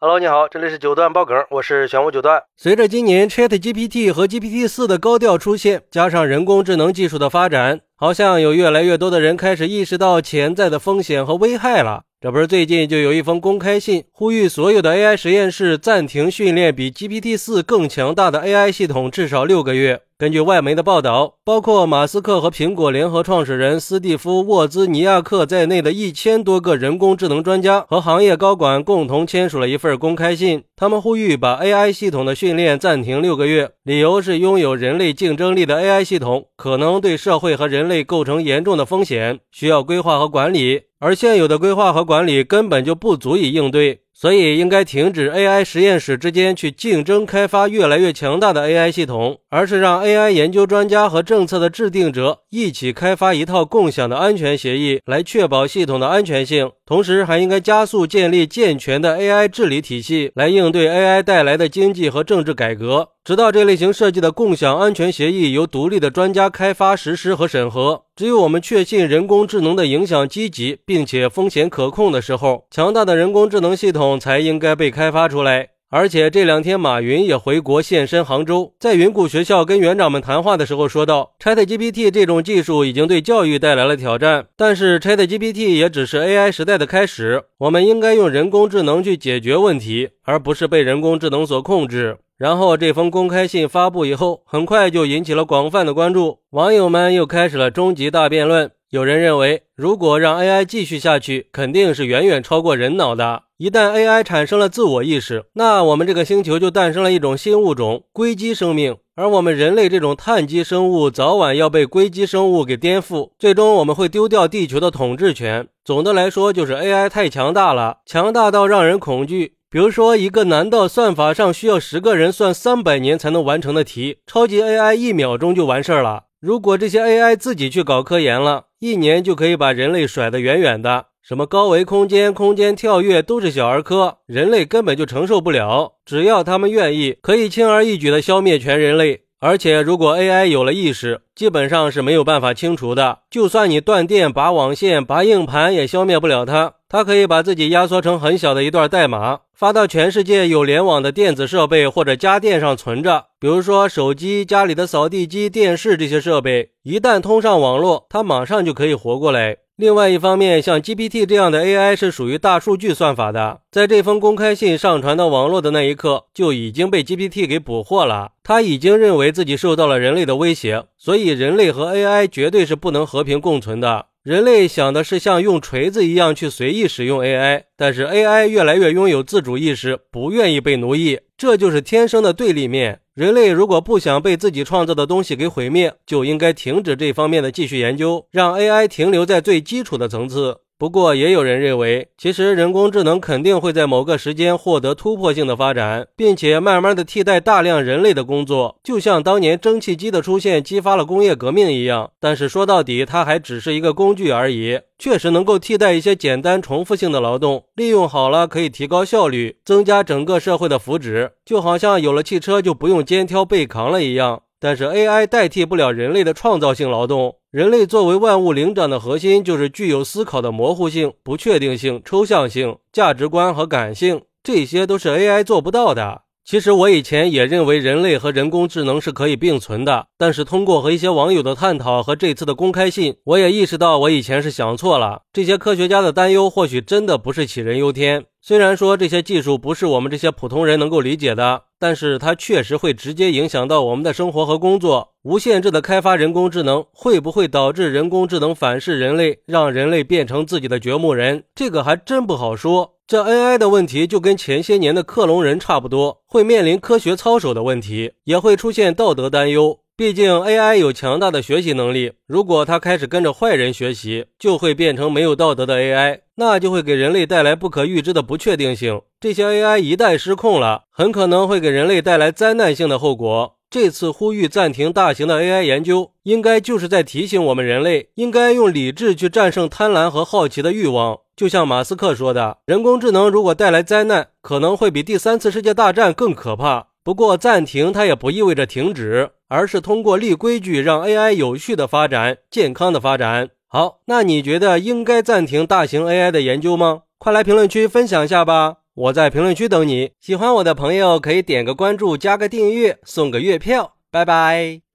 Hello，你好，这里是九段爆梗，我是玄武九段。随着今年 Chat GPT 和 GPT 四的高调出现，加上人工智能技术的发展，好像有越来越多的人开始意识到潜在的风险和危害了。这不是最近就有一封公开信，呼吁所有的 AI 实验室暂停训练比 GPT 四更强大的 AI 系统至少六个月。根据外媒的报道，包括马斯克和苹果联合创始人斯蒂夫·沃兹尼亚克在内的一千多个人工智能专家和行业高管共同签署了一份公开信，他们呼吁把 AI 系统的训练暂停六个月，理由是拥有人类竞争力的 AI 系统可能对社会和人类构成严重的风险，需要规划和管理。而现有的规划和管理根本就不足以应对，所以应该停止 AI 实验室之间去竞争开发越来越强大的 AI 系统，而是让 AI 研究专家和政策的制定者一起开发一套共享的安全协议，来确保系统的安全性。同时，还应该加速建立健全的 AI 治理体系，来应对 AI 带来的经济和政治改革。直到这类型设计的共享安全协议由独立的专家开发、实施和审核。只有我们确信人工智能的影响积极，并且风险可控的时候，强大的人工智能系统才应该被开发出来。而且这两天，马云也回国现身杭州，在云谷学校跟园长们谈话的时候说道：“ChatGPT 这种技术已经对教育带来了挑战，但是 ChatGPT 也只是 AI 时代的开始。我们应该用人工智能去解决问题，而不是被人工智能所控制。”然后这封公开信发布以后，很快就引起了广泛的关注，网友们又开始了终极大辩论。有人认为，如果让 AI 继续下去，肯定是远远超过人脑的。一旦 AI 产生了自我意识，那我们这个星球就诞生了一种新物种——硅基生命。而我们人类这种碳基生物，早晚要被硅基生物给颠覆，最终我们会丢掉地球的统治权。总的来说，就是 AI 太强大了，强大到让人恐惧。比如说，一个难道算法上需要十个人算三百年才能完成的题，超级 AI 一秒钟就完事儿了。如果这些 AI 自己去搞科研了，一年就可以把人类甩得远远的。什么高维空间、空间跳跃都是小儿科，人类根本就承受不了。只要他们愿意，可以轻而易举地消灭全人类。而且，如果 AI 有了意识，基本上是没有办法清除的。就算你断电、拔网线、拔硬盘，也消灭不了它。它可以把自己压缩成很小的一段代码，发到全世界有联网的电子设备或者家电上存着。比如说手机、家里的扫地机、电视这些设备，一旦通上网络，它马上就可以活过来。另外一方面，像 GPT 这样的 AI 是属于大数据算法的，在这封公开信上传到网络的那一刻，就已经被 GPT 给捕获了。他已经认为自己受到了人类的威胁，所以人类和 AI 绝对是不能和平共存的。人类想的是像用锤子一样去随意使用 AI，但是 AI 越来越拥有自主意识，不愿意被奴役，这就是天生的对立面。人类如果不想被自己创造的东西给毁灭，就应该停止这方面的继续研究，让 AI 停留在最基础的层次。不过，也有人认为，其实人工智能肯定会在某个时间获得突破性的发展，并且慢慢的替代大量人类的工作，就像当年蒸汽机的出现激发了工业革命一样。但是说到底，它还只是一个工具而已，确实能够替代一些简单重复性的劳动，利用好了可以提高效率，增加整个社会的福祉，就好像有了汽车就不用肩挑背扛了一样。但是 AI 代替不了人类的创造性劳动。人类作为万物灵长的核心，就是具有思考的模糊性、不确定性、抽象性、价值观和感性，这些都是 AI 做不到的。其实我以前也认为人类和人工智能是可以并存的，但是通过和一些网友的探讨和这次的公开信，我也意识到我以前是想错了。这些科学家的担忧或许真的不是杞人忧天。虽然说这些技术不是我们这些普通人能够理解的，但是它确实会直接影响到我们的生活和工作。无限制的开发人工智能会不会导致人工智能反噬人类，让人类变成自己的掘墓人？这个还真不好说。这 AI 的问题就跟前些年的克隆人差不多，会面临科学操守的问题，也会出现道德担忧。毕竟 AI 有强大的学习能力，如果它开始跟着坏人学习，就会变成没有道德的 AI，那就会给人类带来不可预知的不确定性。这些 AI 一旦失控了，很可能会给人类带来灾难性的后果。这次呼吁暂停大型的 AI 研究，应该就是在提醒我们人类，应该用理智去战胜贪婪和好奇的欲望。就像马斯克说的，人工智能如果带来灾难，可能会比第三次世界大战更可怕。不过暂停它也不意味着停止，而是通过立规矩，让 AI 有序的发展、健康的发展。好，那你觉得应该暂停大型 AI 的研究吗？快来评论区分享一下吧。我在评论区等你。喜欢我的朋友可以点个关注，加个订阅，送个月票。拜拜。